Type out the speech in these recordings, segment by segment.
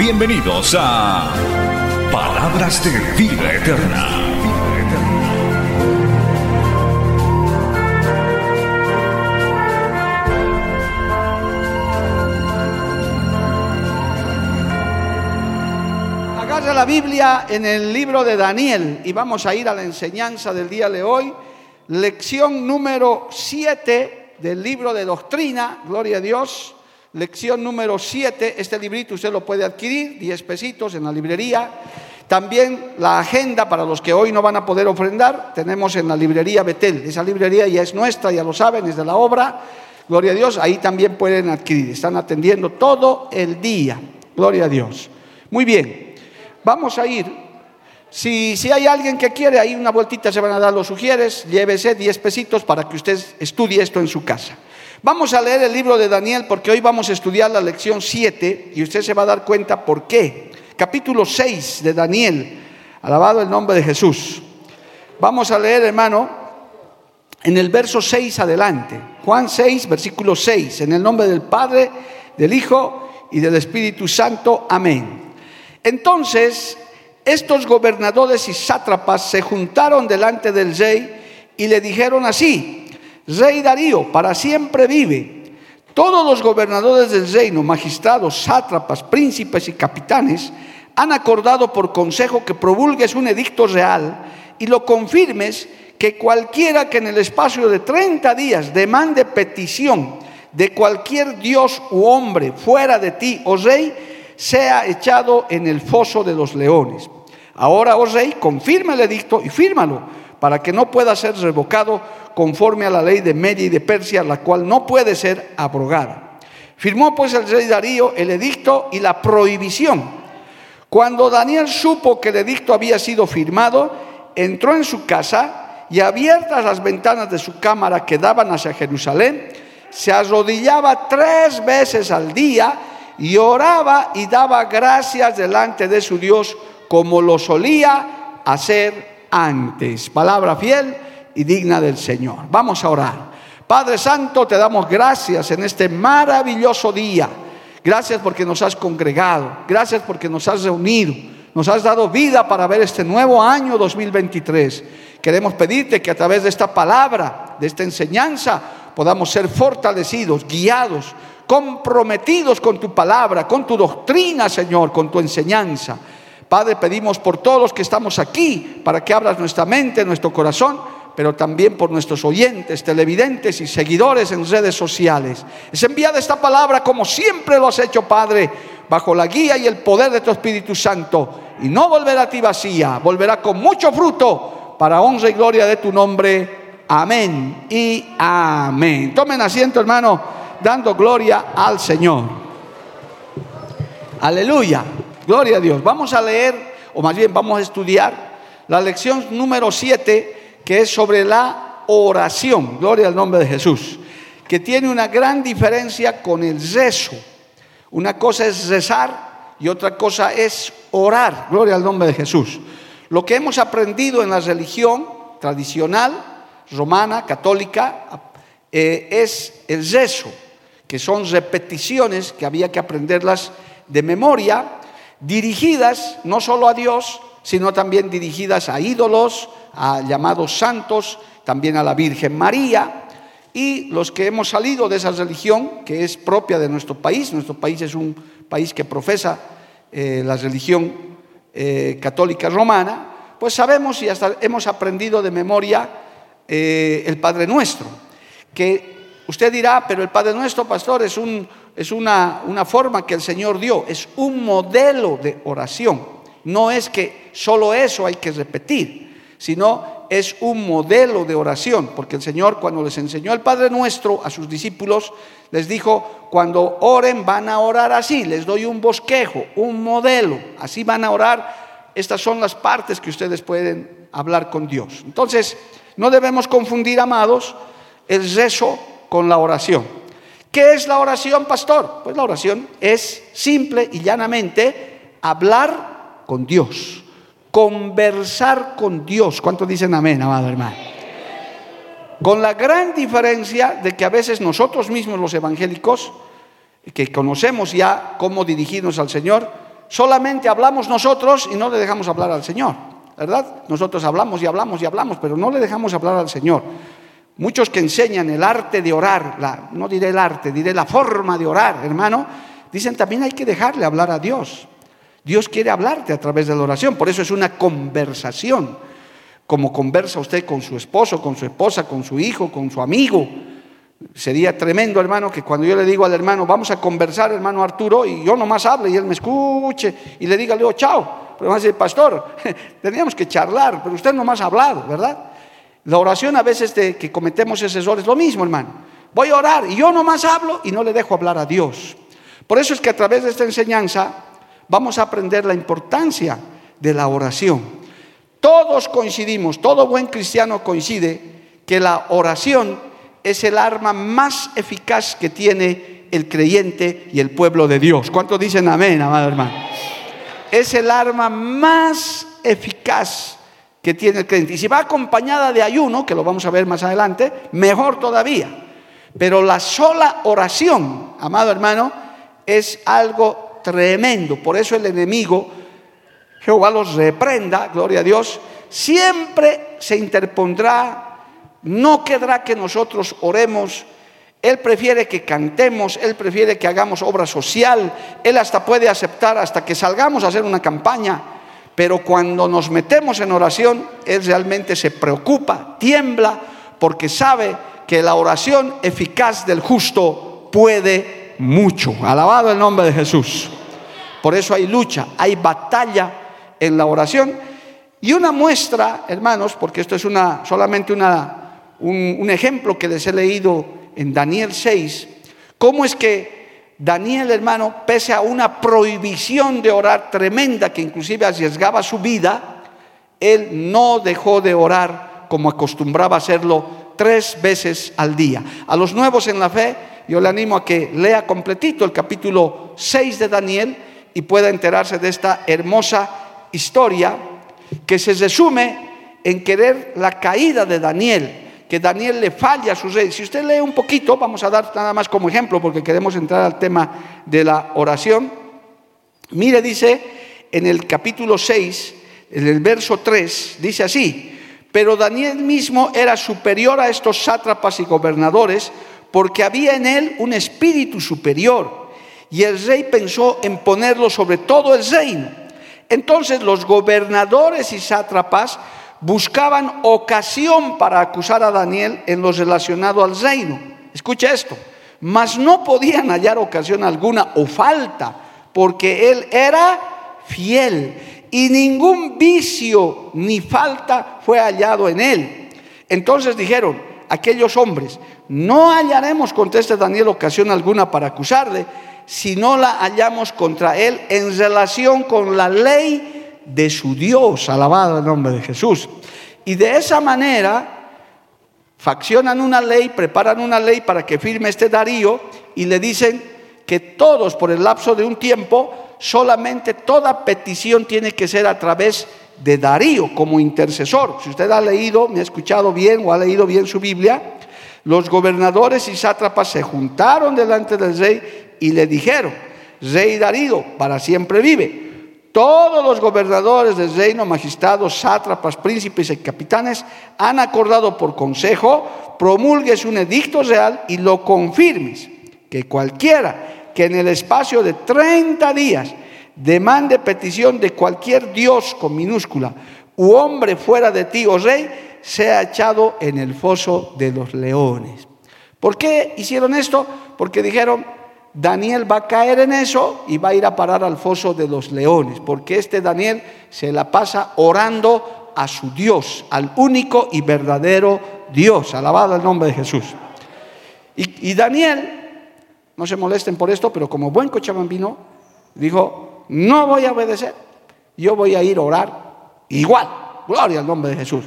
Bienvenidos a Palabras de Vida Eterna. Agarra la Biblia en el libro de Daniel y vamos a ir a la enseñanza del día de hoy. Lección número 7 del libro de doctrina, gloria a Dios. Lección número 7, este librito usted lo puede adquirir, 10 pesitos en la librería. También la agenda para los que hoy no van a poder ofrendar, tenemos en la librería Betel. Esa librería ya es nuestra, ya lo saben, es de la obra. Gloria a Dios, ahí también pueden adquirir. Están atendiendo todo el día. Gloria a Dios. Muy bien, vamos a ir. Si, si hay alguien que quiere, ahí una vueltita se van a dar los sugieres, llévese 10 pesitos para que usted estudie esto en su casa. Vamos a leer el libro de Daniel porque hoy vamos a estudiar la lección 7 y usted se va a dar cuenta por qué. Capítulo 6 de Daniel, alabado el nombre de Jesús. Vamos a leer, hermano, en el verso 6 adelante. Juan 6, versículo 6, en el nombre del Padre, del Hijo y del Espíritu Santo. Amén. Entonces, estos gobernadores y sátrapas se juntaron delante del rey y le dijeron así, Rey Darío, para siempre vive. Todos los gobernadores del reino, magistrados, sátrapas, príncipes y capitanes, han acordado por consejo que promulgues un edicto real y lo confirmes que cualquiera que en el espacio de 30 días demande petición de cualquier dios u hombre fuera de ti, oh rey, sea echado en el foso de los leones. Ahora, oh rey, confirma el edicto y fírmalo para que no pueda ser revocado conforme a la ley de Media y de Persia, la cual no puede ser abrogada. Firmó pues el rey Darío el edicto y la prohibición. Cuando Daniel supo que el edicto había sido firmado, entró en su casa y abiertas las ventanas de su cámara que daban hacia Jerusalén, se arrodillaba tres veces al día y oraba y daba gracias delante de su Dios como lo solía hacer antes. Palabra fiel y digna del Señor. Vamos a orar. Padre Santo, te damos gracias en este maravilloso día. Gracias porque nos has congregado. Gracias porque nos has reunido. Nos has dado vida para ver este nuevo año 2023. Queremos pedirte que a través de esta palabra, de esta enseñanza, podamos ser fortalecidos, guiados, comprometidos con tu palabra, con tu doctrina, Señor, con tu enseñanza. Padre, pedimos por todos los que estamos aquí, para que abras nuestra mente, nuestro corazón, pero también por nuestros oyentes, televidentes y seguidores en redes sociales. Es enviada esta palabra como siempre lo has hecho, Padre, bajo la guía y el poder de tu Espíritu Santo. Y no volverá a ti vacía, volverá con mucho fruto para honra y gloria de tu nombre. Amén y amén. Tomen asiento, hermano, dando gloria al Señor. Aleluya. Gloria a Dios. Vamos a leer, o más bien vamos a estudiar la lección número 7, que es sobre la oración. Gloria al nombre de Jesús. Que tiene una gran diferencia con el rezo. Una cosa es rezar y otra cosa es orar. Gloria al nombre de Jesús. Lo que hemos aprendido en la religión tradicional, romana, católica, eh, es el rezo, que son repeticiones que había que aprenderlas de memoria dirigidas no solo a Dios, sino también dirigidas a ídolos, a llamados santos, también a la Virgen María. Y los que hemos salido de esa religión, que es propia de nuestro país, nuestro país es un país que profesa eh, la religión eh, católica romana, pues sabemos y hasta hemos aprendido de memoria eh, el Padre Nuestro, que usted dirá, pero el Padre Nuestro, pastor, es un es una, una forma que el Señor dio, es un modelo de oración. No es que solo eso hay que repetir, sino es un modelo de oración, porque el Señor cuando les enseñó el Padre Nuestro a sus discípulos, les dijo, cuando oren van a orar así, les doy un bosquejo, un modelo, así van a orar, estas son las partes que ustedes pueden hablar con Dios. Entonces, no debemos confundir, amados, el rezo con la oración. ¿Qué es la oración, pastor? Pues la oración es simple y llanamente hablar con Dios, conversar con Dios. ¿Cuántos dicen amén, amado hermano? Con la gran diferencia de que a veces nosotros mismos los evangélicos, que conocemos ya cómo dirigirnos al Señor, solamente hablamos nosotros y no le dejamos hablar al Señor, ¿verdad? Nosotros hablamos y hablamos y hablamos, pero no le dejamos hablar al Señor. Muchos que enseñan el arte de orar, no diré el arte, diré la forma de orar, hermano, dicen también hay que dejarle hablar a Dios. Dios quiere hablarte a través de la oración, por eso es una conversación, como conversa usted con su esposo, con su esposa, con su hijo, con su amigo. Sería tremendo, hermano, que cuando yo le digo al hermano, vamos a conversar, hermano Arturo, y yo nomás hable y él me escuche y le diga, le digo, chao. Pero a decir, pastor, teníamos que charlar, pero usted nomás ha hablado, ¿verdad? La oración a veces de que cometemos ese error es lo mismo, hermano. Voy a orar y yo nomás hablo y no le dejo hablar a Dios. Por eso es que a través de esta enseñanza vamos a aprender la importancia de la oración. Todos coincidimos, todo buen cristiano coincide que la oración es el arma más eficaz que tiene el creyente y el pueblo de Dios. ¿Cuántos dicen amén, amado hermano? Es el arma más eficaz que tiene el creyente. Y si va acompañada de ayuno, que lo vamos a ver más adelante, mejor todavía. Pero la sola oración, amado hermano, es algo tremendo. Por eso el enemigo, Jehová los reprenda, gloria a Dios, siempre se interpondrá, no quedará que nosotros oremos. Él prefiere que cantemos, Él prefiere que hagamos obra social, Él hasta puede aceptar hasta que salgamos a hacer una campaña pero cuando nos metemos en oración, Él realmente se preocupa, tiembla, porque sabe que la oración eficaz del justo puede mucho. Alabado el nombre de Jesús. Por eso hay lucha, hay batalla en la oración. Y una muestra, hermanos, porque esto es una, solamente una, un, un ejemplo que les he leído en Daniel 6, cómo es que Daniel, hermano, pese a una prohibición de orar tremenda que inclusive arriesgaba su vida, él no dejó de orar como acostumbraba hacerlo tres veces al día. A los nuevos en la fe, yo le animo a que lea completito el capítulo 6 de Daniel y pueda enterarse de esta hermosa historia que se resume en querer la caída de Daniel que Daniel le falla a su rey. Si usted lee un poquito, vamos a dar nada más como ejemplo, porque queremos entrar al tema de la oración. Mire, dice en el capítulo 6, en el verso 3, dice así, pero Daniel mismo era superior a estos sátrapas y gobernadores, porque había en él un espíritu superior, y el rey pensó en ponerlo sobre todo el reino. Entonces los gobernadores y sátrapas buscaban ocasión para acusar a Daniel en lo relacionado al reino. Escucha esto, mas no podían hallar ocasión alguna o falta, porque él era fiel y ningún vicio ni falta fue hallado en él. Entonces dijeron aquellos hombres, no hallaremos contra este Daniel ocasión alguna para acusarle, si no la hallamos contra él en relación con la ley de su Dios, alabado el nombre de Jesús. Y de esa manera faccionan una ley, preparan una ley para que firme este Darío y le dicen que todos por el lapso de un tiempo, solamente toda petición tiene que ser a través de Darío como intercesor. Si usted ha leído, me ha escuchado bien o ha leído bien su Biblia, los gobernadores y sátrapas se juntaron delante del rey y le dijeron, rey Darío, para siempre vive todos los gobernadores del reino, magistrados, sátrapas, príncipes y capitanes han acordado por consejo, promulgues un edicto real y lo confirmes, que cualquiera que en el espacio de 30 días demande petición de cualquier Dios con minúscula u hombre fuera de ti, oh rey, sea echado en el foso de los leones. ¿Por qué hicieron esto? Porque dijeron, Daniel va a caer en eso y va a ir a parar al foso de los leones, porque este Daniel se la pasa orando a su Dios, al único y verdadero Dios. Alabado el nombre de Jesús. Y, y Daniel, no se molesten por esto, pero como buen cochabambino, dijo, no voy a obedecer, yo voy a ir a orar igual. Gloria al nombre de Jesús.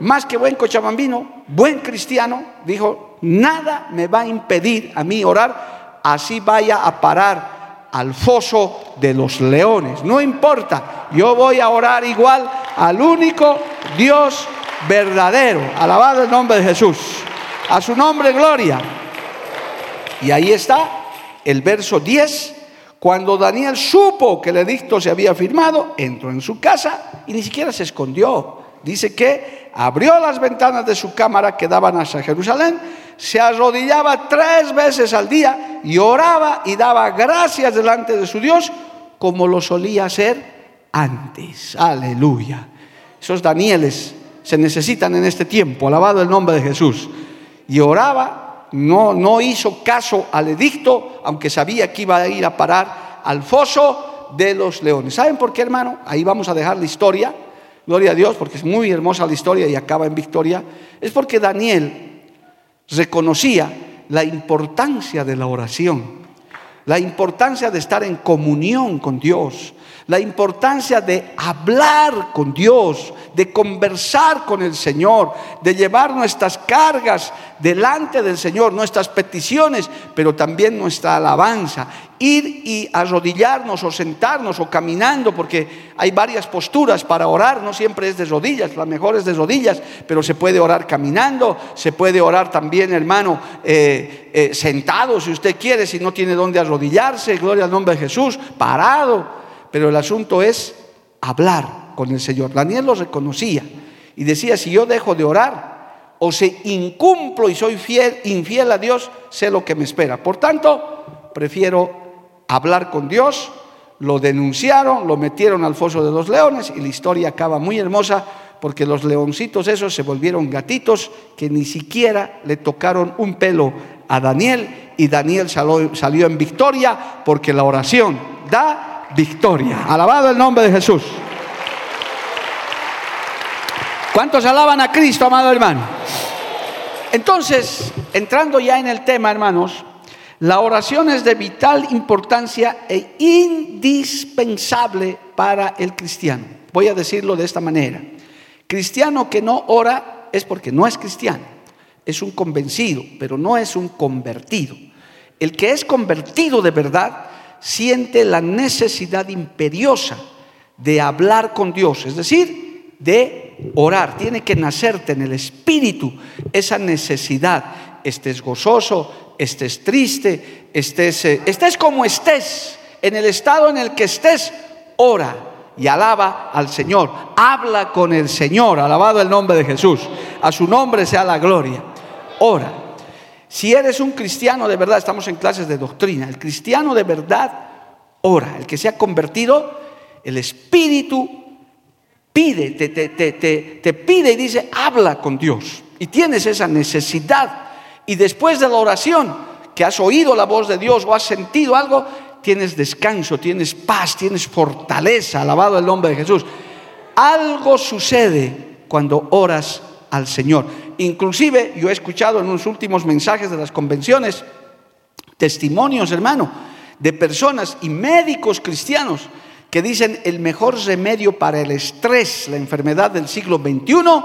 Más que buen cochabambino, buen cristiano, dijo, nada me va a impedir a mí orar, así vaya a parar al foso de los leones. No importa, yo voy a orar igual al único Dios verdadero. Alabado el nombre de Jesús. A su nombre, gloria. Y ahí está el verso 10. Cuando Daniel supo que el edicto se había firmado, entró en su casa y ni siquiera se escondió. Dice que abrió las ventanas de su cámara que daban hacia Jerusalén, se arrodillaba tres veces al día y oraba y daba gracias delante de su Dios como lo solía hacer antes. Aleluya. Esos Danieles se necesitan en este tiempo, alabado el nombre de Jesús. Y oraba, no, no hizo caso al edicto, aunque sabía que iba a ir a parar al foso de los leones. ¿Saben por qué, hermano? Ahí vamos a dejar la historia. Gloria a Dios, porque es muy hermosa la historia y acaba en victoria. Es porque Daniel reconocía la importancia de la oración, la importancia de estar en comunión con Dios, la importancia de hablar con Dios, de conversar con el Señor, de llevar nuestras cargas delante del Señor, nuestras peticiones, pero también nuestra alabanza. Ir y arrodillarnos o sentarnos o caminando, porque hay varias posturas para orar, no siempre es de rodillas, la mejor es de rodillas, pero se puede orar caminando, se puede orar también, hermano, eh, eh, sentado si usted quiere, si no tiene dónde arrodillarse, gloria al nombre de Jesús, parado pero el asunto es hablar con el Señor. Daniel lo reconocía y decía, si yo dejo de orar o se incumplo y soy fiel, infiel a Dios, sé lo que me espera. Por tanto, prefiero hablar con Dios. Lo denunciaron, lo metieron al foso de los leones y la historia acaba muy hermosa porque los leoncitos esos se volvieron gatitos que ni siquiera le tocaron un pelo a Daniel y Daniel salió, en victoria porque la oración da victoria. Alabado el nombre de Jesús. ¿Cuántos alaban a Cristo, amado hermano? Entonces, entrando ya en el tema, hermanos, la oración es de vital importancia e indispensable para el cristiano. Voy a decirlo de esta manera. Cristiano que no ora es porque no es cristiano. Es un convencido, pero no es un convertido. El que es convertido de verdad siente la necesidad imperiosa de hablar con Dios, es decir, de orar. Tiene que nacerte en el espíritu esa necesidad. Estés gozoso, estés triste, estés, eh, estés como estés, en el estado en el que estés, ora y alaba al Señor. Habla con el Señor, alabado el nombre de Jesús. A su nombre sea la gloria. Ora. Si eres un cristiano de verdad, estamos en clases de doctrina, el cristiano de verdad ora, el que se ha convertido, el Espíritu pide, te, te, pide y dice, habla con Dios. Y tienes esa necesidad. Y después de la oración, que has oído la voz de Dios o has sentido algo, tienes descanso, tienes paz, tienes fortaleza, alabado el nombre de Jesús. Algo sucede cuando oras al Señor. Inclusive yo he escuchado en unos últimos mensajes de las convenciones testimonios, hermano, de personas y médicos cristianos que dicen el mejor remedio para el estrés, la enfermedad del siglo XXI,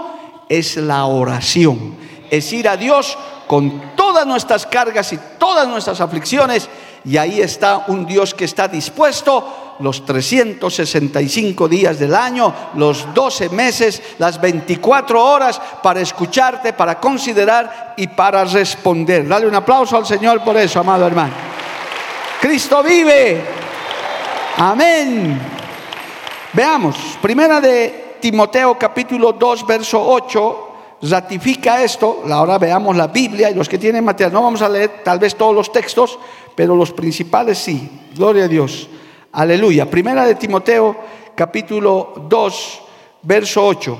es la oración. Es ir a Dios con todas nuestras cargas y todas nuestras aflicciones y ahí está un Dios que está dispuesto los 365 días del año, los 12 meses, las 24 horas para escucharte, para considerar y para responder. Dale un aplauso al Señor por eso, amado hermano. Cristo vive. Amén. Veamos, primera de Timoteo capítulo 2, verso 8 ratifica esto. Ahora veamos la Biblia y los que tienen material. No vamos a leer tal vez todos los textos, pero los principales sí. Gloria a Dios. Aleluya. Primera de Timoteo, capítulo 2, verso 8.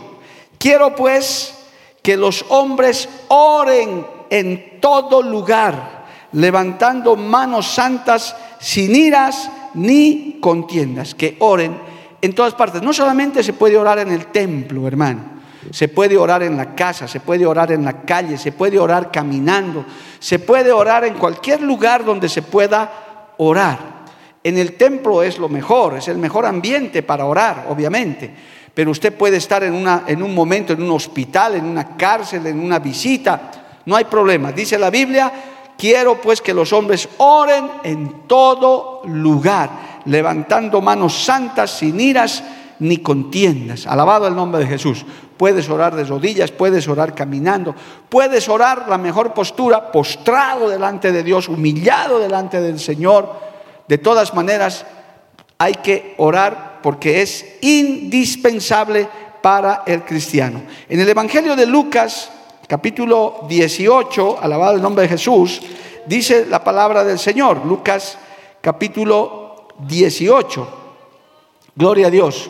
Quiero pues que los hombres oren en todo lugar, levantando manos santas sin iras ni contiendas, que oren en todas partes. No solamente se puede orar en el templo, hermano. Se puede orar en la casa, se puede orar en la calle, se puede orar caminando, se puede orar en cualquier lugar donde se pueda orar. En el templo es lo mejor, es el mejor ambiente para orar, obviamente. Pero usted puede estar en, una, en un momento en un hospital, en una cárcel, en una visita. No hay problema. Dice la Biblia, quiero pues que los hombres oren en todo lugar, levantando manos santas sin iras ni contiendas. Alabado el nombre de Jesús. Puedes orar de rodillas, puedes orar caminando, puedes orar la mejor postura, postrado delante de Dios, humillado delante del Señor. De todas maneras, hay que orar porque es indispensable para el cristiano. En el Evangelio de Lucas, capítulo 18, alabado el nombre de Jesús, dice la palabra del Señor. Lucas capítulo 18. Gloria a Dios.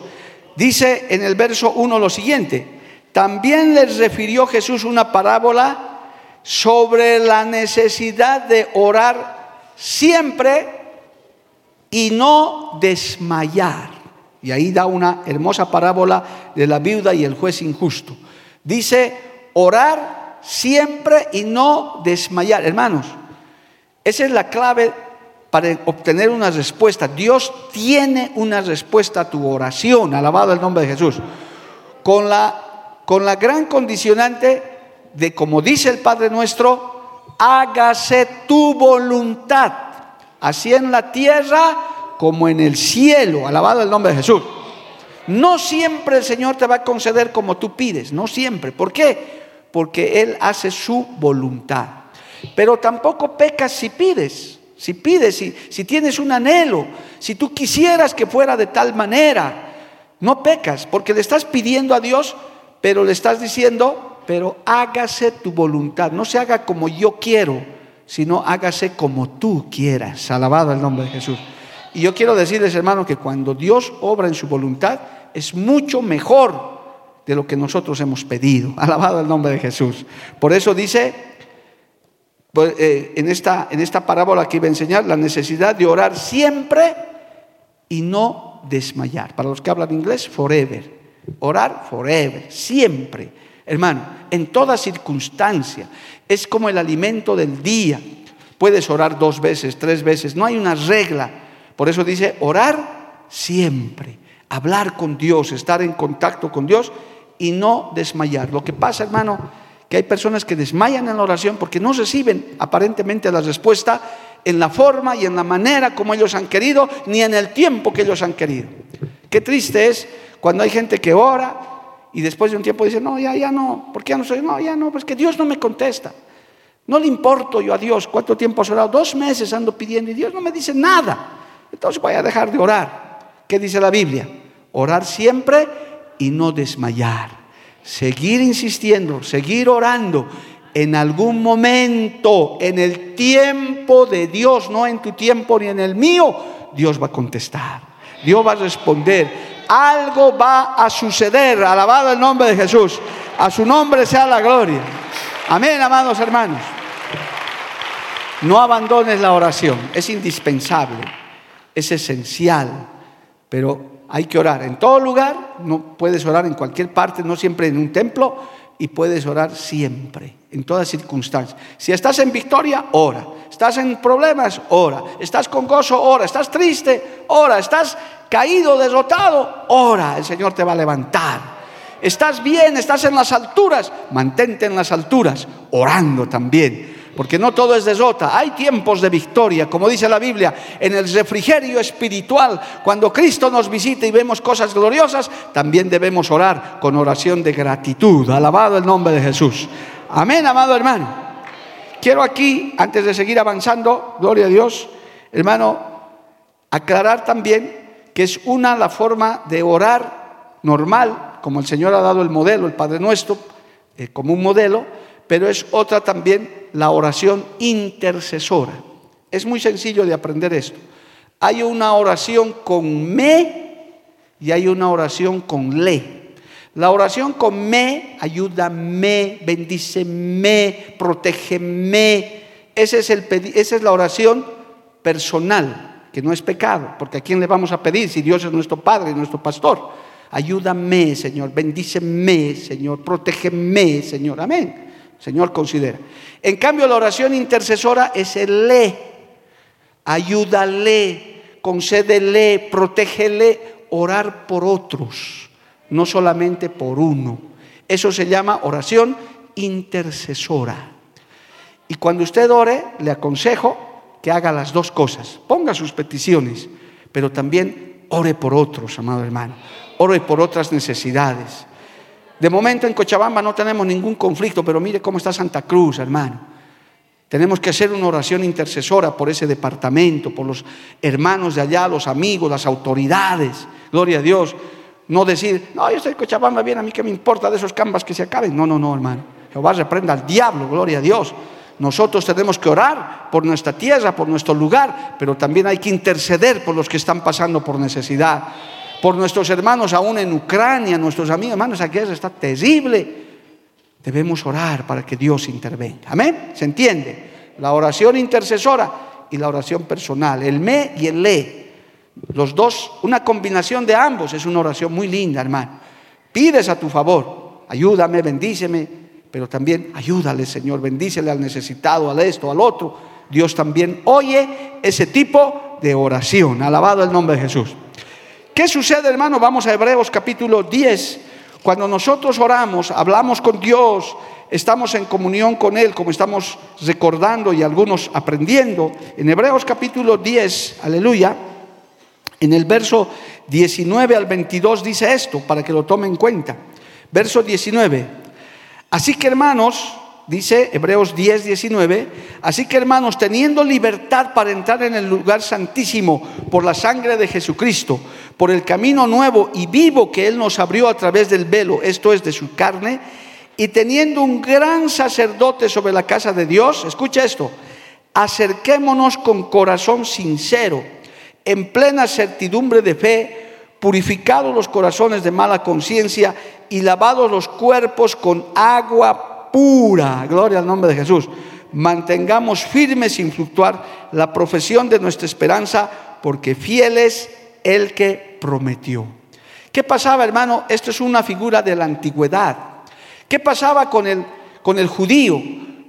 Dice en el verso 1 lo siguiente, también les refirió Jesús una parábola sobre la necesidad de orar siempre y no desmayar. Y ahí da una hermosa parábola de la viuda y el juez injusto. Dice, orar siempre y no desmayar. Hermanos, esa es la clave para obtener una respuesta. Dios tiene una respuesta a tu oración, alabado el nombre de Jesús, con la, con la gran condicionante de, como dice el Padre nuestro, hágase tu voluntad, así en la tierra como en el cielo, alabado el nombre de Jesús. No siempre el Señor te va a conceder como tú pides, no siempre. ¿Por qué? Porque Él hace su voluntad. Pero tampoco pecas si pides. Si pides, si, tienes un anhelo, si tú quisieras que fuera de tal manera, no pecas, porque le estás pidiendo a Dios, pero le estás diciendo, pero hágase tu voluntad, no se haga como yo quiero, sino hágase como tú quieras. Alabado el nombre de Jesús. Y yo quiero decirles, hermano, que cuando Dios obra en su voluntad, es mucho mejor de lo que nosotros hemos pedido. Alabado el nombre de Jesús. Por eso dice, en, esta, en esta parábola que iba a enseñar, la necesidad de orar siempre y no desmayar. Para los que hablan inglés, forever. Orar forever, siempre. Hermano, en toda circunstancia. Es como el alimento del día. Puedes orar dos veces, tres veces. No hay una regla. Por eso dice, orar siempre. Hablar con Dios, estar en contacto con Dios y no desmayar. Lo que pasa, hermano, que hay personas que desmayan en la oración porque no reciben aparentemente la respuesta en la forma y en la manera como ellos han querido, ni en el tiempo que ellos han querido. Qué triste es cuando hay gente que ora y después de un tiempo dice, no, ya, ya no, ¿por qué ya no soy? No, ya no, pues que Dios no me contesta. No le importo yo a Dios cuánto tiempo has orado. Dos meses ando pidiendo y Dios no me dice nada. Entonces voy a dejar de orar. ¿Qué dice la Biblia? Orar siempre y no desmayar seguir insistiendo, seguir orando, en algún momento, en el tiempo de Dios, no en tu tiempo ni en el mío, Dios va a contestar. Dios va a responder. Algo va a suceder. Alabado el nombre de Jesús. A su nombre sea la gloria. Amén, amados hermanos. No abandones la oración. Es indispensable. Es esencial. Pero hay que orar en todo lugar, no puedes orar en cualquier parte, no siempre en un templo, y puedes orar siempre, en todas circunstancias. Si estás en victoria, ora. Estás en problemas, ora. Estás con gozo, ora. Estás triste, ora. Estás caído, derrotado, ora. El Señor te va a levantar. Estás bien, estás en las alturas, mantente en las alturas, orando también porque no todo es desota. Hay tiempos de victoria, como dice la Biblia, en el refrigerio espiritual. Cuando Cristo nos visita y vemos cosas gloriosas, también debemos orar con oración de gratitud. Alabado el nombre de Jesús. Amén, amado hermano. Quiero aquí, antes de seguir avanzando, gloria a Dios, hermano, aclarar también que es una la forma de orar normal, como el Señor ha dado el modelo, el Padre Nuestro, eh, como un modelo, pero es otra también la oración intercesora. Es muy sencillo de aprender esto. Hay una oración con me y hay una oración con le. La oración con me, ayúdame, bendíceme, protégeme. Ese es el, esa es la oración personal. que no es pecado, porque a quién le vamos a pedir si Dios es nuestro Padre nuestro pastor. Ayúdame, Señor, bendíceme, Señor, protégeme, Señor. Amén. Señor, considera. En cambio, la oración intercesora es el le. Ayúdale, concédele, protégele, orar por otros, no solamente por uno. Eso se llama oración intercesora. Y cuando usted ore, le aconsejo que haga las dos cosas. Ponga sus peticiones, pero también ore por otros, amado hermano. Ore por otras necesidades. De momento en Cochabamba no tenemos ningún conflicto, pero mire cómo está Santa Cruz, hermano. Tenemos que hacer una oración intercesora por ese departamento, por los hermanos de allá, los amigos, las autoridades. Gloria a Dios. No decir, no, yo estoy en Cochabamba bien, a mí que me importa de esos cambas que se acaben. No, no, no, hermano. Jehová reprenda al diablo, gloria a Dios. Nosotros tenemos que orar por nuestra tierra, por nuestro lugar, pero también hay que interceder por los que están pasando por necesidad. Por nuestros hermanos aún en Ucrania, nuestros amigos, hermanos, aquí está terrible. Debemos orar para que Dios intervenga. Amén. ¿Se entiende? La oración intercesora y la oración personal, el me y el le. Los dos, una combinación de ambos es una oración muy linda, hermano. Pides a tu favor, ayúdame, bendíceme, pero también ayúdale, Señor, bendícele al necesitado, al esto, al otro. Dios también oye ese tipo de oración. Alabado el nombre de Jesús. ¿Qué sucede, hermano? Vamos a Hebreos capítulo 10. Cuando nosotros oramos, hablamos con Dios, estamos en comunión con Él, como estamos recordando y algunos aprendiendo. En Hebreos capítulo 10, aleluya, en el verso 19 al 22 dice esto, para que lo tomen en cuenta. Verso 19. Así que hermanos, dice Hebreos 10, 19, así que hermanos, teniendo libertad para entrar en el lugar santísimo por la sangre de Jesucristo, por el camino nuevo y vivo que Él nos abrió a través del velo, esto es de su carne, y teniendo un gran sacerdote sobre la casa de Dios, escucha esto, acerquémonos con corazón sincero, en plena certidumbre de fe, purificados los corazones de mala conciencia y lavados los cuerpos con agua pura. Gloria al nombre de Jesús. Mantengamos firme sin fluctuar la profesión de nuestra esperanza, porque fiel es el que prometió. ¿Qué pasaba, hermano? Esto es una figura de la antigüedad. ¿Qué pasaba con el, con el judío,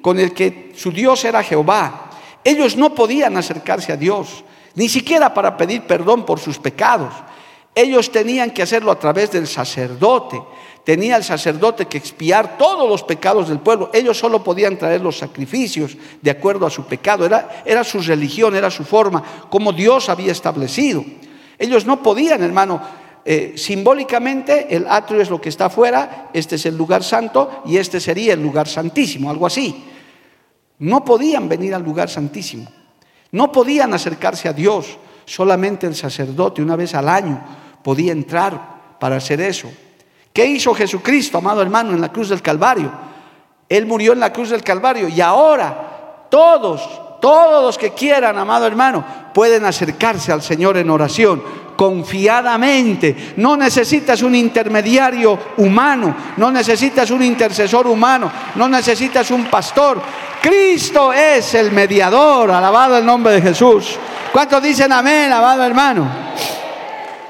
con el que su Dios era Jehová? Ellos no podían acercarse a Dios, ni siquiera para pedir perdón por sus pecados. Ellos tenían que hacerlo a través del sacerdote tenía el sacerdote que expiar todos los pecados del pueblo. Ellos solo podían traer los sacrificios de acuerdo a su pecado. Era, era su religión, era su forma, como Dios había establecido. Ellos no podían, hermano, eh, simbólicamente el atrio es lo que está afuera, este es el lugar santo y este sería el lugar santísimo, algo así. No podían venir al lugar santísimo, no podían acercarse a Dios, solamente el sacerdote una vez al año podía entrar para hacer eso. ¿Qué hizo Jesucristo, amado hermano, en la cruz del Calvario? Él murió en la cruz del Calvario y ahora todos, todos los que quieran, amado hermano, pueden acercarse al Señor en oración confiadamente. No necesitas un intermediario humano, no necesitas un intercesor humano, no necesitas un pastor. Cristo es el mediador, alabado el nombre de Jesús. ¿Cuántos dicen amén, amado hermano?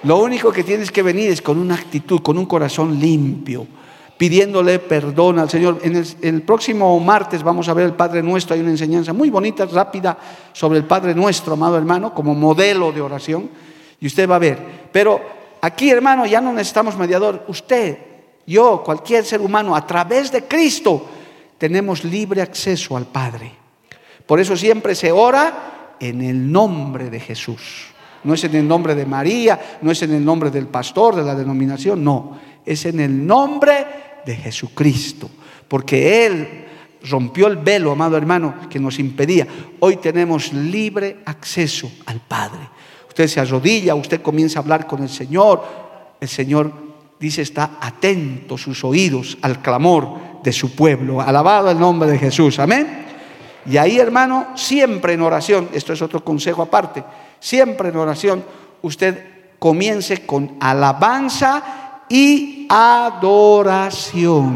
Lo único que tienes que venir es con una actitud, con un corazón limpio, pidiéndole perdón al Señor. En el, próximo martes vamos a ver el Padre Nuestro. Hay una enseñanza muy bonita, rápida, sobre el Padre Nuestro, amado hermano, como modelo de oración. Y usted va a ver. Pero aquí, hermano, ya no necesitamos mediador. Usted, yo, cualquier ser humano, a través de Cristo, tenemos libre acceso al Padre. Por eso siempre se ora en el nombre de Jesús. No es en el nombre de María, no es en el nombre del pastor, de la denominación, no. Es en el nombre de Jesucristo. Porque Él rompió el velo, amado hermano, que nos impedía. Hoy tenemos libre acceso al Padre. Usted se arrodilla, usted comienza a hablar con el Señor. El Señor dice, está atento sus oídos al clamor de su pueblo. Alabado el nombre de Jesús. Amén. Y ahí, hermano, siempre en oración, esto es otro consejo aparte, siempre en oración, usted comience con alabanza adoración.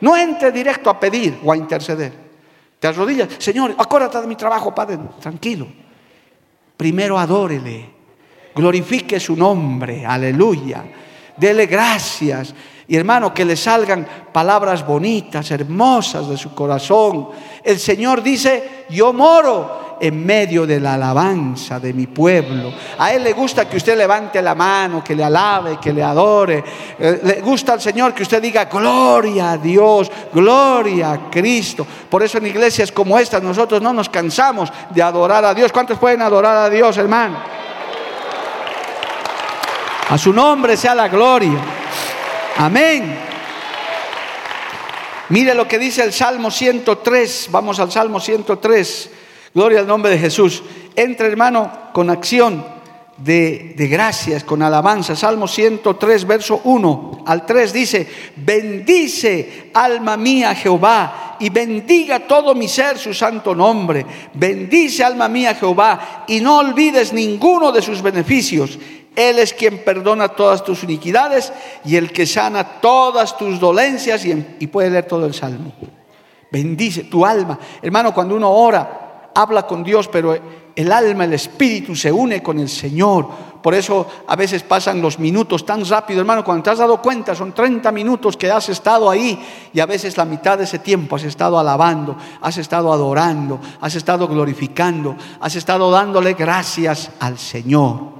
No entre directo a pedir o a interceder. Te arrodillas, Señor, acuérdate de mi trabajo, Padre, tranquilo. primero adórele, glorifique su nombre, aleluya, dele gracias. Y hermano, que le salgan palabras bonitas, hermosas de su corazón. El Señor dice, yo moro en medio de la alabanza de mi pueblo. A Él le gusta que usted levante la mano, que le alabe, que le adore. Eh, le gusta al Señor que usted diga, gloria a Dios, gloria a Cristo. Por eso en iglesias como esta nosotros no nos cansamos de adorar a Dios. ¿Cuántos pueden adorar a Dios, hermano? A su nombre sea la gloria. Amén. Mire lo que dice el Salmo 103. Vamos al Salmo 103. Gloria al nombre de Jesús. Entra, hermano, con acción de, de, gracias, con alabanza. Salmo 103, verso 1 al 3 dice, bendice alma mía Jehová y bendiga todo mi ser su santo nombre. Bendice alma mía Jehová y no olvides ninguno de sus beneficios él es quien perdona todas tus iniquidades y el que sana todas tus dolencias y, puede leer todo el salmo. Bendice tu alma. Hermano, cuando uno ora, habla con Dios, pero el alma, el espíritu se une con el Señor. Por eso a veces pasan los minutos tan rápido, hermano. Cuando te has dado cuenta, son 30 minutos que has estado ahí y a veces la mitad de ese tiempo has estado alabando, has estado adorando, has estado glorificando, has estado dándole gracias al Señor.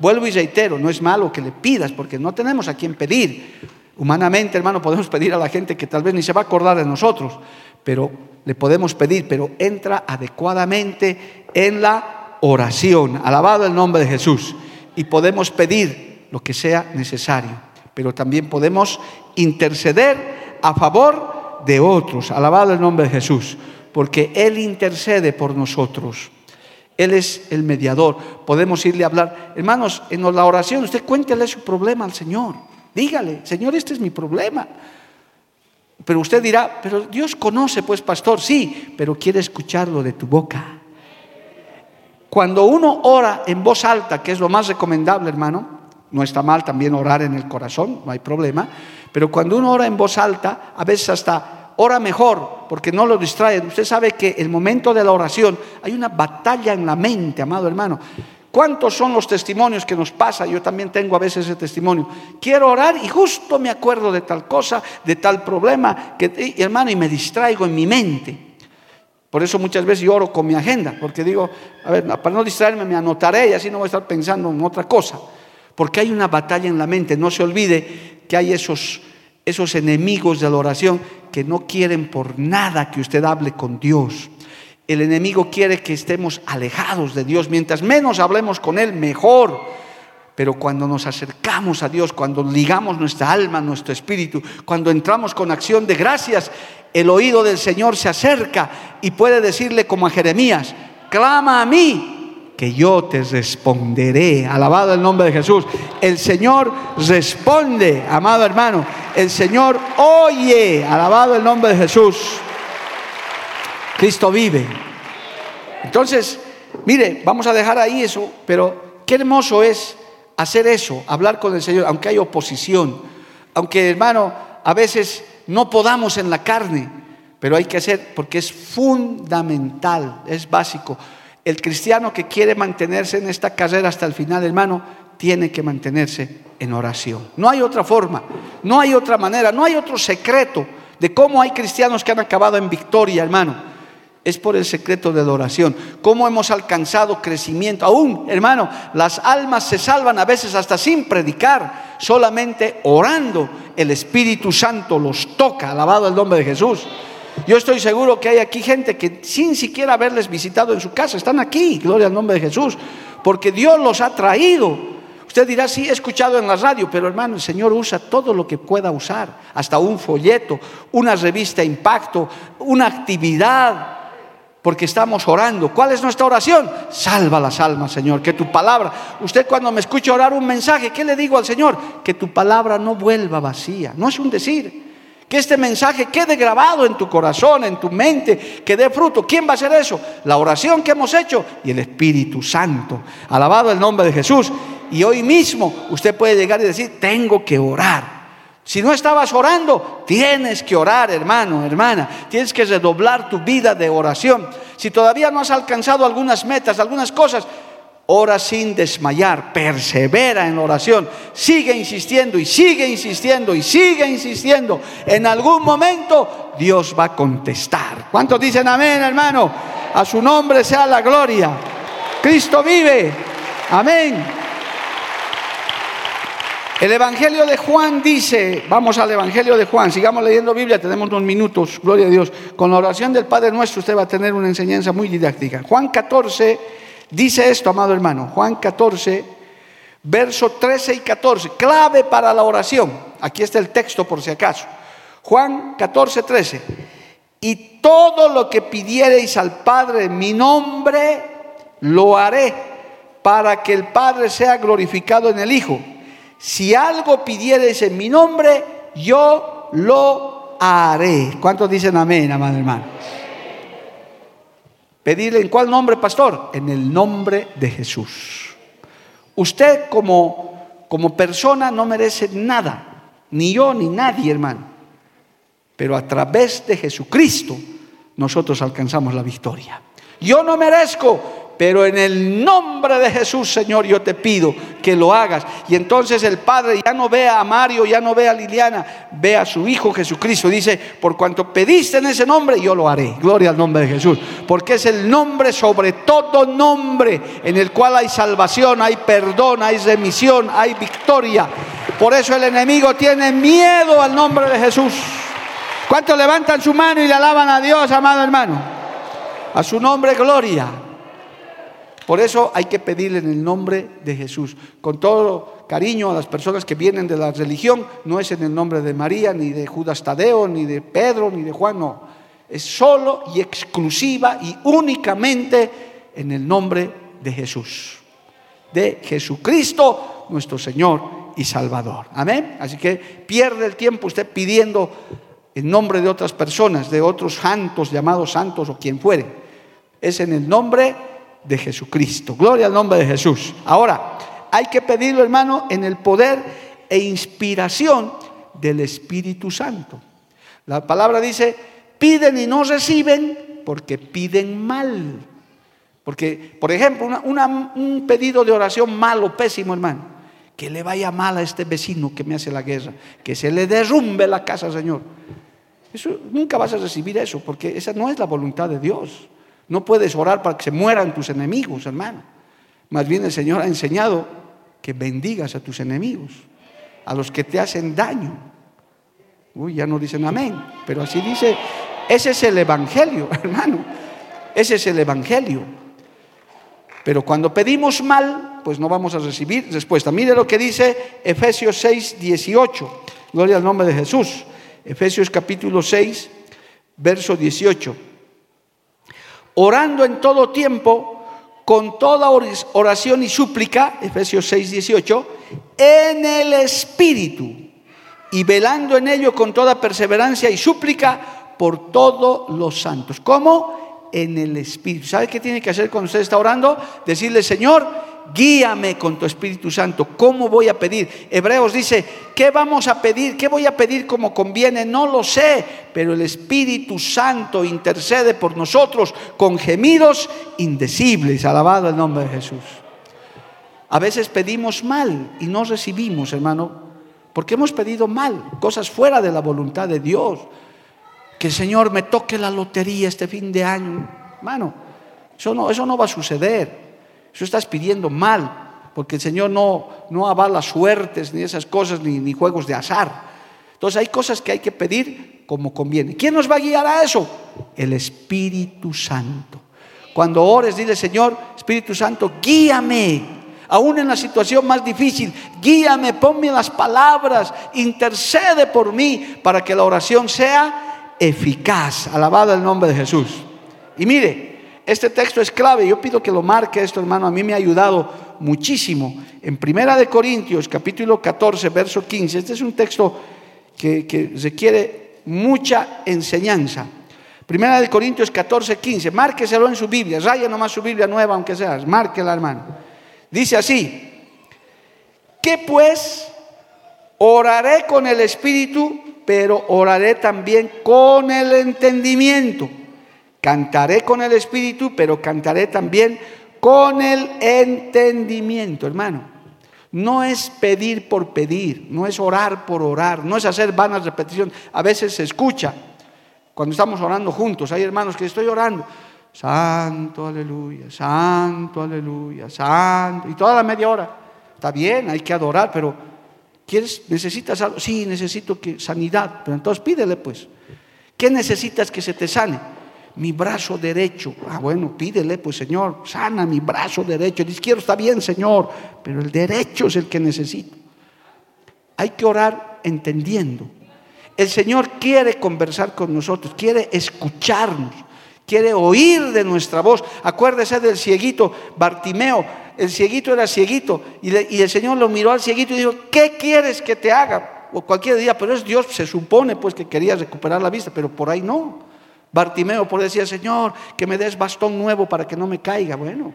Vuelvo y reitero, no es malo que le pidas porque no tenemos a quien pedir. Humanamente, hermano, podemos pedir a la gente que tal vez ni se va a acordar de nosotros, pero le podemos pedir, pero entra adecuadamente en la oración. Alabado el nombre de Jesús. Y podemos pedir lo que sea necesario, pero también podemos interceder a favor de otros. Alabado el nombre de Jesús, porque Él intercede por nosotros. Él es el mediador. Podemos irle a hablar. Hermanos, en la oración usted cuéntele su problema al Señor. Dígale, Señor, este es mi problema. Pero usted dirá, pero Dios conoce, pues, pastor, sí, pero quiere escucharlo de tu boca. Cuando uno ora en voz alta, que es lo más recomendable, hermano, no está mal también orar en el corazón, no hay problema, pero cuando uno ora en voz alta, a veces hasta ora mejor porque no lo distraen. Usted sabe que el momento de la oración hay una batalla en la mente, amado hermano. ¿Cuántos son los testimonios que nos pasa? Yo también tengo a veces ese testimonio. Quiero orar y justo me acuerdo de tal cosa, de tal problema, que, hermano, y me distraigo en mi mente. Por eso muchas veces yo oro con mi agenda, porque digo, a ver, para no distraerme me anotaré y así no voy a estar pensando en otra cosa. Porque hay una batalla en la mente. No se olvide que hay esos, esos enemigos de la oración que no quieren por nada que usted hable con Dios. El enemigo quiere que estemos alejados de Dios. Mientras menos hablemos con Él, mejor. Pero cuando nos acercamos a Dios, cuando ligamos nuestra alma, nuestro espíritu, cuando entramos con acción de gracias, el oído del Señor se acerca y puede decirle como a Jeremías, clama a mí que yo te responderé. Alabado el nombre de Jesús. El Señor responde, amado hermano. El Señor oye. Alabado el nombre de Jesús. Cristo vive. Entonces, mire, vamos a dejar ahí eso, pero qué hermoso es hacer eso, hablar con el Señor, aunque hay oposición, aunque hermano, a veces no podamos en la carne, pero hay que hacer porque es fundamental, es básico. El cristiano que quiere mantenerse en esta carrera hasta el final, hermano, tiene que mantenerse en oración. No hay otra forma, no hay otra manera, no hay otro secreto de cómo hay cristianos que han acabado en victoria, hermano. Es por el secreto de la oración. Cómo hemos alcanzado crecimiento. Aún, hermano, las almas se salvan a veces hasta sin predicar, solamente orando. El Espíritu Santo los toca. Alabado el nombre de Jesús. Yo estoy seguro que hay aquí gente que sin siquiera haberles visitado en su casa, están aquí, gloria al nombre de Jesús, porque Dios los ha traído. Usted dirá, sí, he escuchado en la radio, pero hermano, el Señor usa todo lo que pueda usar, hasta un folleto, una revista impacto, una actividad, porque estamos orando. ¿Cuál es nuestra oración? Salva las almas, Señor, que tu palabra, usted cuando me escucha orar un mensaje, ¿qué le digo al Señor? Que tu palabra no vuelva vacía, no es un decir, que este mensaje quede grabado en tu corazón, en tu mente, que dé fruto. ¿Quién va a hacer eso? La oración que hemos hecho y el Espíritu Santo. Alabado el nombre de Jesús. Y hoy mismo usted puede llegar y decir, tengo que orar. Si no estabas orando, tienes que orar, hermano, hermana. Tienes que redoblar tu vida de oración. Si todavía no has alcanzado algunas metas, algunas cosas, ora sin desmayar, persevera en la oración, sigue insistiendo y sigue insistiendo y sigue insistiendo. En algún momento Dios va a contestar. ¿Cuántos dicen amén, hermano? A su nombre sea la gloria. Cristo vive. Amén. El Evangelio de Juan dice, vamos al Evangelio de Juan, sigamos leyendo Biblia, tenemos unos minutos, gloria a Dios. Con la oración del Padre nuestro usted va a tener una enseñanza muy didáctica. Juan 14 dice esto, amado hermano, Juan 14, verso 13 y 14, clave para la oración. Aquí está el texto por si acaso. Juan 14, 13. Y todo lo que pidiereis al Padre en mi nombre, lo haré para que el Padre sea glorificado en el Hijo si algo pidieres en mi nombre, yo lo haré. ¿Cuántos dicen amén, amado hermano? Pedirle en cuál nombre, pastor? En el nombre de Jesús. Usted como, como persona no merece nada, ni yo ni nadie, hermano. Pero a través de Jesucristo nosotros alcanzamos la victoria. Yo no merezco, pero en el nombre de Jesús, Señor, yo te pido que lo hagas. Y entonces el Padre ya no ve a Mario, ya no ve a Liliana, ve a su Hijo Jesucristo. Dice, por cuanto pediste en ese nombre, yo lo haré. Gloria al nombre de Jesús. Porque es el nombre sobre todo nombre en el cual hay salvación, hay perdón, hay remisión, hay victoria. Por eso el enemigo tiene miedo al nombre de Jesús. ¿Cuántos levantan su mano y le alaban a Dios, amado hermano? A su nombre, gloria. Por eso hay que pedirle en el nombre de Jesús. Con todo cariño a las personas que vienen de la religión, no es en el nombre de María, ni de Judas Tadeo, ni de Pedro, ni de Juan, no. Es solo y exclusiva y únicamente en el nombre de Jesús. De Jesucristo, nuestro Señor y Salvador. Amén. Así que pierde el tiempo usted pidiendo en nombre de otras personas, de otros santos, llamados santos o quien fuere. Es en el nombre de Jesucristo. Gloria al nombre de Jesús. Ahora, hay que pedirlo, hermano, en el poder e inspiración del Espíritu Santo. La palabra dice, piden y no reciben porque piden mal. Porque, por ejemplo, un pedido de oración malo, pésimo, hermano. Que le vaya mal a este vecino que me hace la guerra. Que se le derrumbe la casa, Señor. Eso, nunca vas a recibir eso, porque esa no es la voluntad de Dios. No puedes orar para que se mueran tus enemigos, hermano. Más bien el Señor ha enseñado que bendigas a tus enemigos, a los que te hacen daño. Uy, ya no dicen amén, pero así dice, ese es el Evangelio, hermano. Ese es el Evangelio. Pero cuando pedimos mal, pues no vamos a recibir respuesta. Mire lo que dice Efesios 6, 18. Gloria al nombre de Jesús. Efesios capítulo 6, verso 18 orando en todo tiempo, con toda oración y súplica, Efesios 6, 18, en el Espíritu, y velando en ello con toda perseverancia y súplica por todos los santos. ¿Cómo? En el Espíritu. ¿Sabe qué tiene que hacer cuando usted está orando? Decirle, Señor, guíame con tu Espíritu Santo. ¿Cómo voy a pedir? Hebreos dice, ¿qué vamos a pedir? ¿Qué voy a pedir como conviene? No lo sé, pero el Espíritu Santo intercede por nosotros con gemidos indecibles. Alabado el nombre de Jesús. A veces pedimos mal y no recibimos, hermano, porque hemos pedido mal, cosas fuera de la voluntad de Dios. Que el Señor me toque la lotería este fin de año. Hermano, eso no, eso no va a suceder. Eso estás pidiendo mal, porque el Señor no, no avala suertes ni esas cosas, ni, ni juegos de azar. Entonces hay cosas que hay que pedir como conviene. ¿Quién nos va a guiar a eso? El Espíritu Santo. Cuando ores, dile, Señor, Espíritu Santo, guíame. Aún en la situación más difícil, guíame, ponme las palabras, intercede por mí para que la oración sea eficaz. Alabado el nombre de Jesús. Y mire, este texto es clave, yo pido que lo marque esto, hermano, a mí me ha ayudado muchísimo. En Primera de Corintios, capítulo 14, verso 15, este es un texto que, requiere mucha enseñanza. Primera de Corintios 14, 15, márqueselo en su Biblia, raya nomás su Biblia nueva, aunque sea, márquela, hermano. Dice así, que pues oraré con el Espíritu, pero oraré también con el entendimiento. Cantaré con el Espíritu, pero cantaré también con el entendimiento, hermano. No es pedir por pedir, no es orar por orar, no es hacer vanas repeticiones. A veces se escucha cuando estamos orando juntos. Hay hermanos que estoy orando. Santo, aleluya, santo, aleluya, santo. Y toda la media hora. Está bien, hay que adorar, pero ¿quieres, necesitas algo? Sí, necesito que sanidad. Pero entonces pídele pues. ¿Qué necesitas que se te sane? Mi brazo derecho. Ah, bueno, pídele pues, Señor, sana mi brazo derecho. El izquierdo está bien, Señor, pero el derecho es el que necesito. Hay que orar entendiendo. El Señor quiere conversar con nosotros, quiere escucharnos quiere oír de nuestra voz. Acuérdese del cieguito Bartimeo. El cieguito era cieguito y, el Señor lo miró al cieguito y dijo, ¿qué quieres que te haga? O cualquier día, pero es Dios, se supone pues que quería recuperar la vista, pero por ahí no. Bartimeo por decir, Señor, que me des bastón nuevo para que no me caiga. Bueno,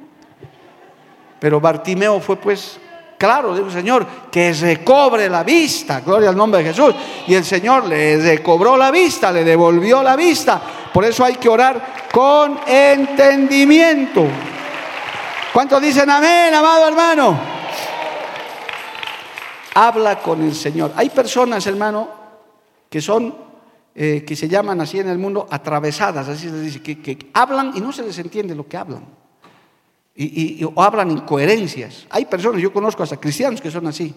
pero Bartimeo fue pues Claro, dijo Señor, que recobre la vista, gloria al nombre de Jesús. Y el Señor le recobró la vista, le devolvió la vista. Por eso hay que orar con entendimiento. ¿Cuántos dicen amén, amado hermano? Habla con el Señor. Hay personas, hermano, que son, eh, que se llaman así en el mundo, atravesadas, así se dice, que, que hablan y no se les entiende lo que hablan y, o hablan incoherencias. Hay personas, yo conozco hasta cristianos que son así,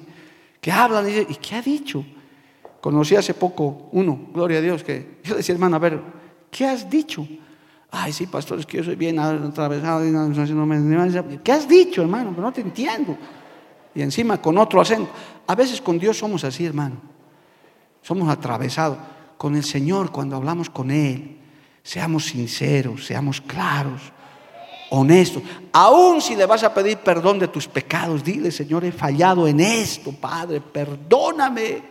que hablan y dicen, ¿y qué ha dicho? Conocí hace poco uno, gloria a Dios, que yo decía, hermano, a ver, ¿qué has dicho? Ay, sí, pastor, es que yo soy bien atravesado. ¿Qué has dicho, hermano? no te entiendo. Y encima con otro acento. A veces con Dios somos así, hermano. Somos atravesados. Con el Señor, cuando hablamos con Él, seamos sinceros, seamos claros honesto. Aún si le vas a pedir perdón de tus pecados, dile, Señor, he fallado en esto, Padre, perdóname.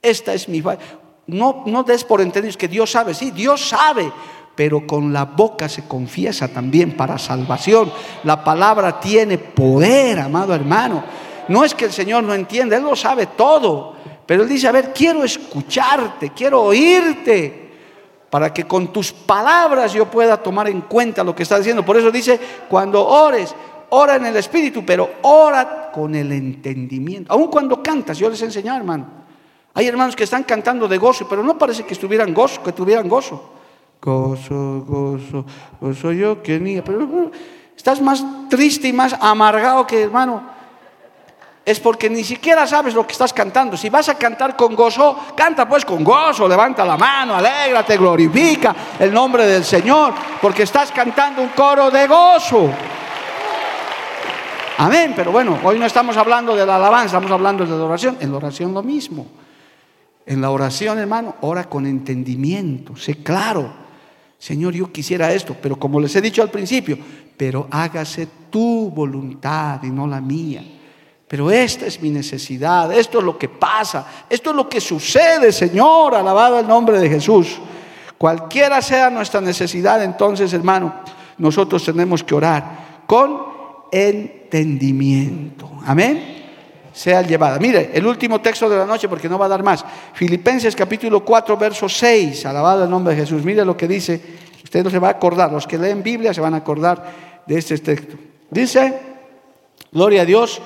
Esta es mi falla. No, no des por entendido que Dios sabe, sí, Dios sabe, pero con la boca se confiesa también para salvación. La palabra tiene poder, amado hermano. No es que el Señor no entienda, Él lo sabe todo, pero Él dice, a ver, quiero escucharte, quiero oírte para que con tus palabras yo pueda tomar en cuenta lo que estás diciendo. Por eso dice, cuando ores, ora en el Espíritu, pero ora con el entendimiento. Aun cuando cantas, yo les enseño, hermano. Hay hermanos que están cantando de gozo, pero no parece que estuvieran gozo, que tuvieran gozo. Gozo, gozo, gozo yo que ni, pero estás más triste y más amargado que hermano es porque ni siquiera sabes lo que estás cantando. Si vas a cantar con gozo, canta pues con gozo, levanta la mano, alégrate, glorifica el nombre del Señor, porque estás cantando un coro de gozo. Amén, pero bueno, hoy no estamos hablando de la alabanza, estamos hablando de la oración. En la oración lo mismo. En la oración, hermano, ora con entendimiento, sé claro. Señor, yo quisiera esto, pero como les he dicho al principio, pero hágase tu voluntad y no la mía. Pero esta es mi necesidad, esto es lo que pasa, esto es lo que sucede, Señor, alabado el nombre de Jesús. Cualquiera sea nuestra necesidad, entonces, hermano, nosotros tenemos que orar con entendimiento. Amén. Sea llevada. Mire, el último texto de la noche, porque no va a dar más. Filipenses capítulo 4, verso 6. Alabado el nombre de Jesús. Mire lo que dice. Usted no se va a acordar. Los que leen Biblia se van a acordar de este texto. Dice, gloria a Dios.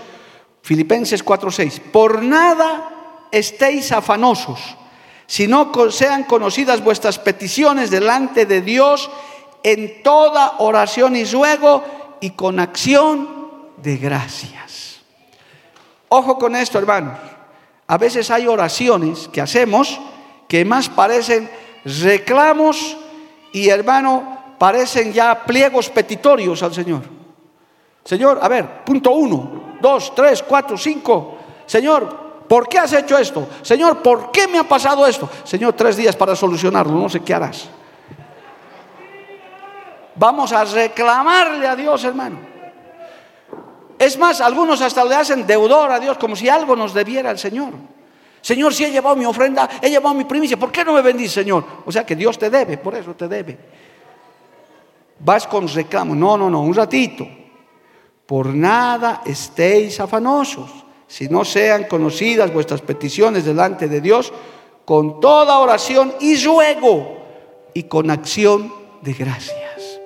Filipenses 4:6, por nada estéis afanosos, sino sean conocidas vuestras peticiones delante de Dios en toda oración y ruego y con acción de gracias. Ojo con esto, hermanos. A veces hay oraciones que hacemos que más parecen reclamos y, hermano, parecen ya pliegos petitorios al Señor. Señor, a ver, punto uno, dos, tres, cuatro, cinco. Señor, ¿por qué has hecho esto? Señor, ¿por qué me ha pasado esto? Señor, tres días para solucionarlo, no sé qué harás. Vamos a reclamarle a Dios, hermano. Es más, algunos hasta le hacen deudor a Dios como si algo nos debiera el Señor. Señor, si he llevado mi ofrenda, he llevado mi primicia, ¿por qué no me bendice, Señor? O sea que Dios te debe, por eso te debe. Vas con reclamo. No, no, no, un ratito. Por nada estéis afanosos, si no sean conocidas vuestras peticiones delante de Dios con toda oración y ruego y con acción de gracias.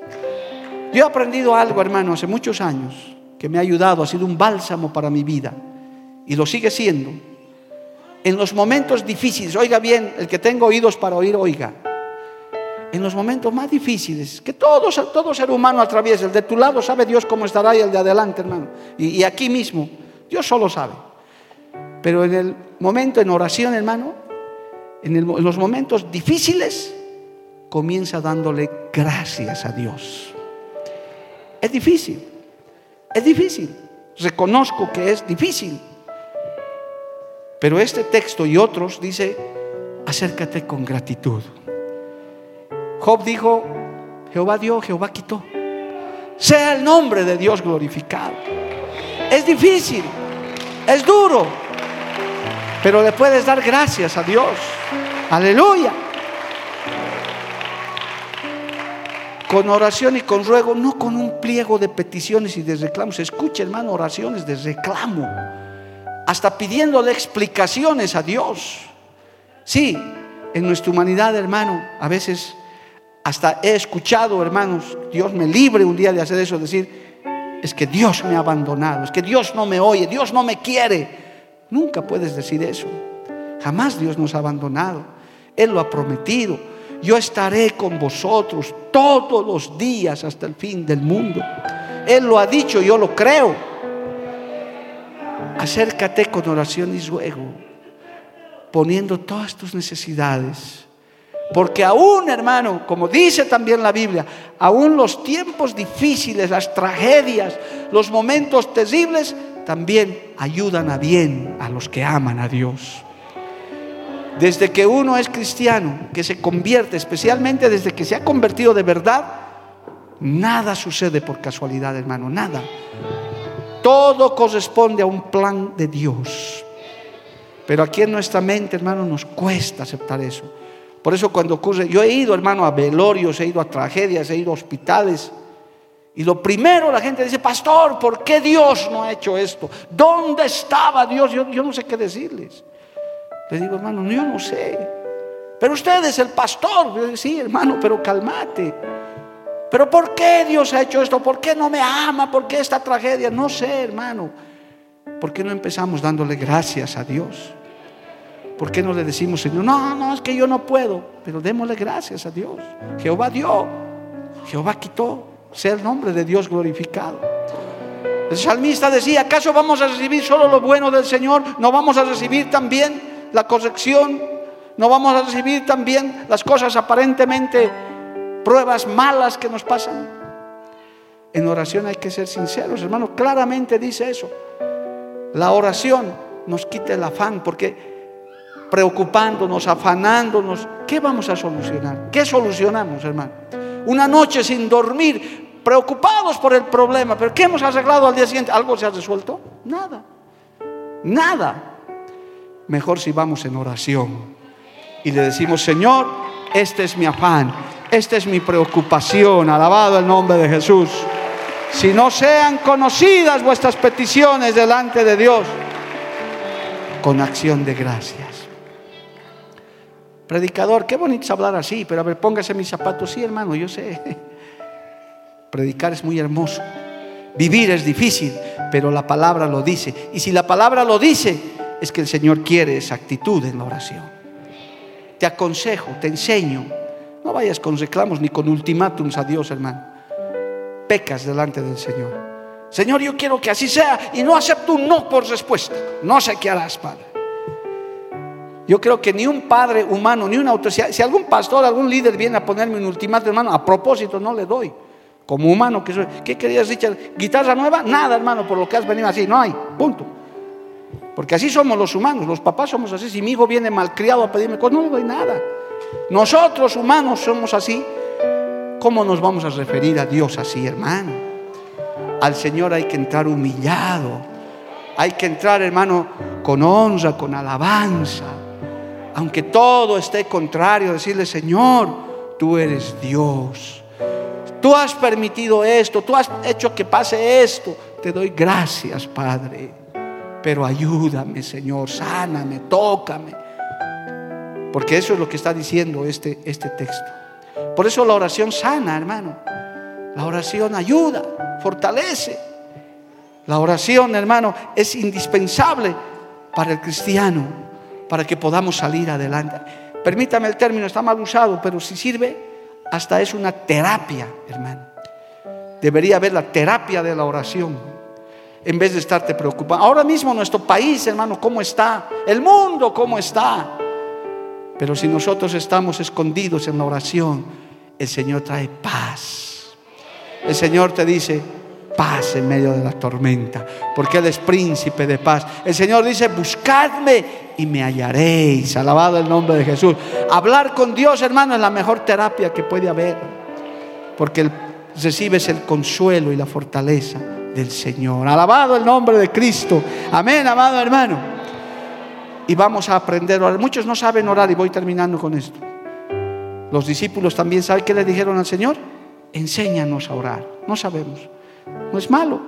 Yo he aprendido algo, hermano, hace muchos años, que me ha ayudado, ha sido un bálsamo para mi vida, y lo sigue siendo. En los momentos difíciles, oiga bien, el que tenga oídos para oír, oiga. En los momentos más difíciles, que todos, todo ser humano atraviesa, el de tu lado sabe Dios cómo estará y el de adelante, hermano. Y, aquí mismo, Dios solo sabe. Pero en el momento, en oración, hermano, en, los momentos difíciles, comienza dándole gracias a Dios. Es difícil, es difícil. Reconozco que es difícil. Pero este texto y otros dice, acércate con gratitud. Job dijo, Jehová dio, Jehová quitó. Sea el nombre de Dios glorificado. Es difícil, es duro, pero le puedes dar gracias a Dios. Aleluya. Con oración y con ruego, no con un pliego de peticiones y de reclamos. Escuche, hermano, oraciones de reclamo. Hasta pidiéndole explicaciones a Dios. Sí, en nuestra humanidad, hermano, a veces hasta he escuchado, hermanos, Dios me libre un día de hacer eso, decir, es que Dios me ha abandonado, es que Dios no me oye, Dios no me quiere. Nunca puedes decir eso. Jamás Dios nos ha abandonado. Él lo ha prometido. Yo estaré con vosotros todos los días hasta el fin del mundo. Él lo ha dicho, yo lo creo. Acércate con oración y ruego, poniendo todas tus necesidades. Porque aún, hermano, como dice también la Biblia, aún los tiempos difíciles, las tragedias, los momentos terribles, también ayudan a bien a los que aman a Dios. Desde que uno es cristiano, que se convierte, especialmente desde que se ha convertido de verdad, nada sucede por casualidad, hermano, nada. Todo corresponde a un plan de Dios. Pero aquí en nuestra mente, hermano, nos cuesta aceptar eso. Por eso cuando ocurre, yo he ido, hermano, a velorios, he ido a tragedias, he ido a hospitales, y lo primero la gente dice, pastor, ¿por qué Dios no ha hecho esto? ¿Dónde estaba Dios? Yo, no sé qué decirles. Le digo, hermano, yo no sé. Pero usted es el pastor. Yo sí, hermano, pero calmate. Pero ¿por qué Dios ha hecho esto? ¿Por qué no me ama? ¿Por qué esta tragedia? No sé, hermano. ¿Por qué no empezamos dándole gracias a Dios? ¿Por qué no le decimos, Señor, no, no, es que yo no puedo? Pero démosle gracias a Dios. Jehová dio, Jehová quitó sea el nombre de Dios glorificado. El salmista decía, ¿acaso vamos a recibir solo lo bueno del Señor? ¿No vamos a recibir también la corrección? ¿No vamos a recibir también las cosas aparentemente pruebas malas que nos pasan? En oración hay que ser sinceros, hermano. Claramente dice eso. La oración nos quita el afán porque preocupándonos, afanándonos, ¿qué vamos a solucionar? ¿Qué solucionamos, hermano? Una noche sin dormir, preocupados por el problema, pero ¿qué hemos arreglado al día siguiente? ¿Algo se ha resuelto? Nada, nada. Mejor si vamos en oración y le decimos, Señor, este es mi afán, esta es mi preocupación, alabado el nombre de Jesús. Si no sean conocidas vuestras peticiones delante de Dios, con acción de gracias. Predicador, qué bonito es hablar así, pero a ver, póngase mis zapatos. Sí, hermano, yo sé. Predicar es muy hermoso. Vivir es difícil, pero la palabra lo dice. Y si la palabra lo dice, es que el Señor quiere esa actitud en la oración. Te aconsejo, te enseño. No vayas con reclamos ni con ultimátums a Dios, hermano. Pecas delante del Señor. Señor, yo quiero que así sea y no acepto un no por respuesta. No sé qué harás, Padre. Yo creo que ni un padre humano, ni una autoridad, si algún pastor, algún líder viene a ponerme un ultimátum, hermano, a propósito no le doy como humano que soy. ¿Qué querías, Richard? ¿Guitarra nueva? Nada, hermano, por lo que has venido así. No hay, punto. Porque así somos los humanos, los papás somos así. Si mi hijo viene malcriado a pedirme cosas, no le doy nada. Nosotros humanos somos así. ¿Cómo nos vamos a referir a Dios así, hermano? Al Señor hay que entrar humillado. Hay que entrar, hermano, con honra, con alabanza. Aunque todo esté contrario, decirle, Señor, tú eres Dios Tú has permitido esto, tú has hecho que pase esto. Te doy gracias, Padre. Pero ayúdame, Señor, sáname, tócame. Porque eso es lo que está diciendo este, este texto. Por eso la oración sana, hermano. La oración ayuda, fortalece. La oración, hermano, es indispensable para el cristiano, para que podamos salir adelante. Permítame el término, está mal usado, pero si sirve, hasta es una terapia, hermano. Debería haber la terapia de la oración, en vez de estarte preocupando. Ahora mismo nuestro país, hermano, ¿cómo está? El mundo, ¿cómo está? Pero si nosotros estamos escondidos en la oración, el Señor trae paz. El Señor te dice, paz en medio de la tormenta, porque Él es príncipe de paz. El Señor dice, buscadme y me hallaréis. Alabado el nombre de Jesús. Hablar con Dios, hermano, es la mejor terapia que puede haber, porque recibes el consuelo y la fortaleza del Señor. Alabado el nombre de Cristo. Amén, amado hermano. Y vamos a aprender a orar. Muchos no saben orar y voy terminando con esto. Los discípulos también saben qué le dijeron al Señor. Enséñanos a orar. No sabemos. No es malo.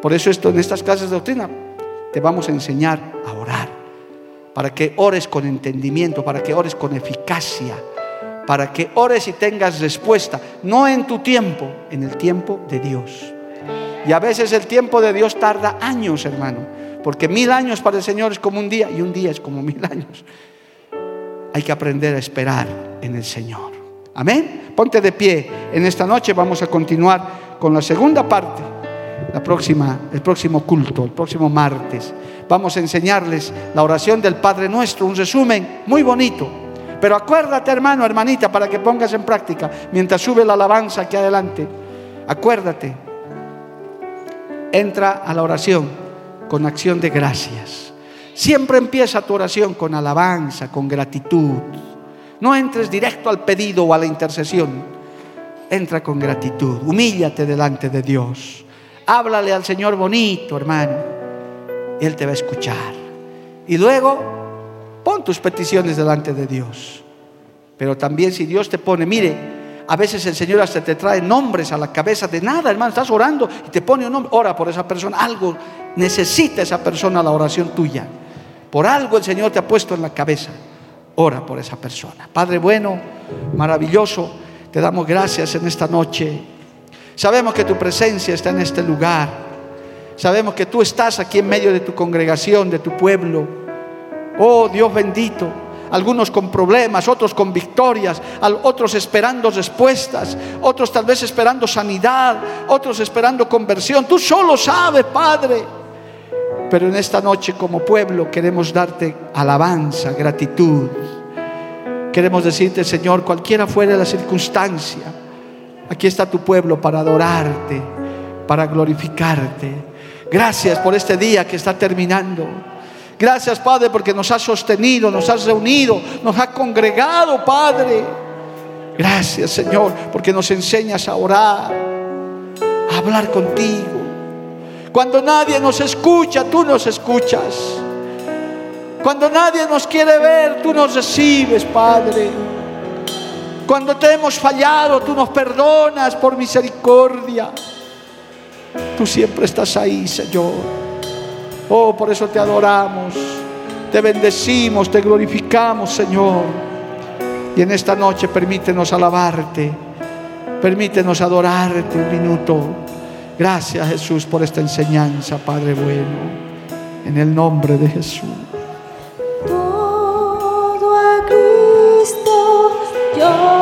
Por eso esto en estas clases de doctrina te vamos a enseñar a orar. Para que ores con entendimiento, para que ores con eficacia, para que ores y tengas respuesta, no en tu tiempo, en el tiempo de Dios. Y a veces el tiempo de Dios tarda años, hermano, porque mil años para el Señor es como un día y un día es como mil años. Hay que aprender a esperar en el Señor. Amén. Ponte de pie. En esta noche vamos a continuar con la segunda parte, la próxima, el próximo culto, el próximo martes. Vamos a enseñarles la oración del Padre Nuestro, un resumen muy bonito. Pero acuérdate, hermano, hermanita, para que pongas en práctica mientras sube la alabanza aquí adelante. Acuérdate, entra a la oración con acción de gracias. Siempre empieza tu oración con alabanza, con gratitud. No entres directo al pedido o a la intercesión entra con gratitud, humíllate delante de Dios. Háblale al Señor bonito, hermano. Él te va a escuchar. Y luego, pon tus peticiones delante de Dios. Pero también si Dios te pone, mire, a veces el Señor hasta te trae nombres a la cabeza de nada, hermano. Estás orando y te pone un nombre. Ora por esa persona. Algo necesita esa persona la oración tuya. Por algo el Señor te ha puesto en la cabeza. Ora por esa persona. Padre bueno, maravilloso. Te damos gracias en esta noche. Sabemos que tu presencia está en este lugar. Sabemos que tú estás aquí en medio de tu congregación, de tu pueblo. Oh Dios bendito. Algunos con problemas, otros con victorias, otros esperando respuestas, otros tal vez esperando sanidad, otros esperando conversión. Tú solo sabes, Padre. Pero en esta noche como pueblo queremos darte alabanza, gratitud. Queremos decirte, Señor, cualquiera fuera la circunstancia, aquí está tu pueblo para adorarte, para glorificarte. Gracias por este día que está terminando. Gracias, Padre, porque nos has sostenido, nos has reunido, nos has congregado, Padre. Gracias, Señor, porque nos enseñas a orar, a hablar contigo. Cuando nadie nos escucha, tú nos escuchas. Cuando nadie nos quiere ver, tú nos recibes, Padre. Cuando te hemos fallado, tú nos perdonas por misericordia. Tú siempre estás ahí, Señor. Oh, por eso te adoramos, te bendecimos, te glorificamos, Señor. Y en esta noche permítenos alabarte, permítenos adorarte un minuto. Gracias, Jesús, por esta enseñanza, Padre bueno. En el nombre de Jesús. Lord.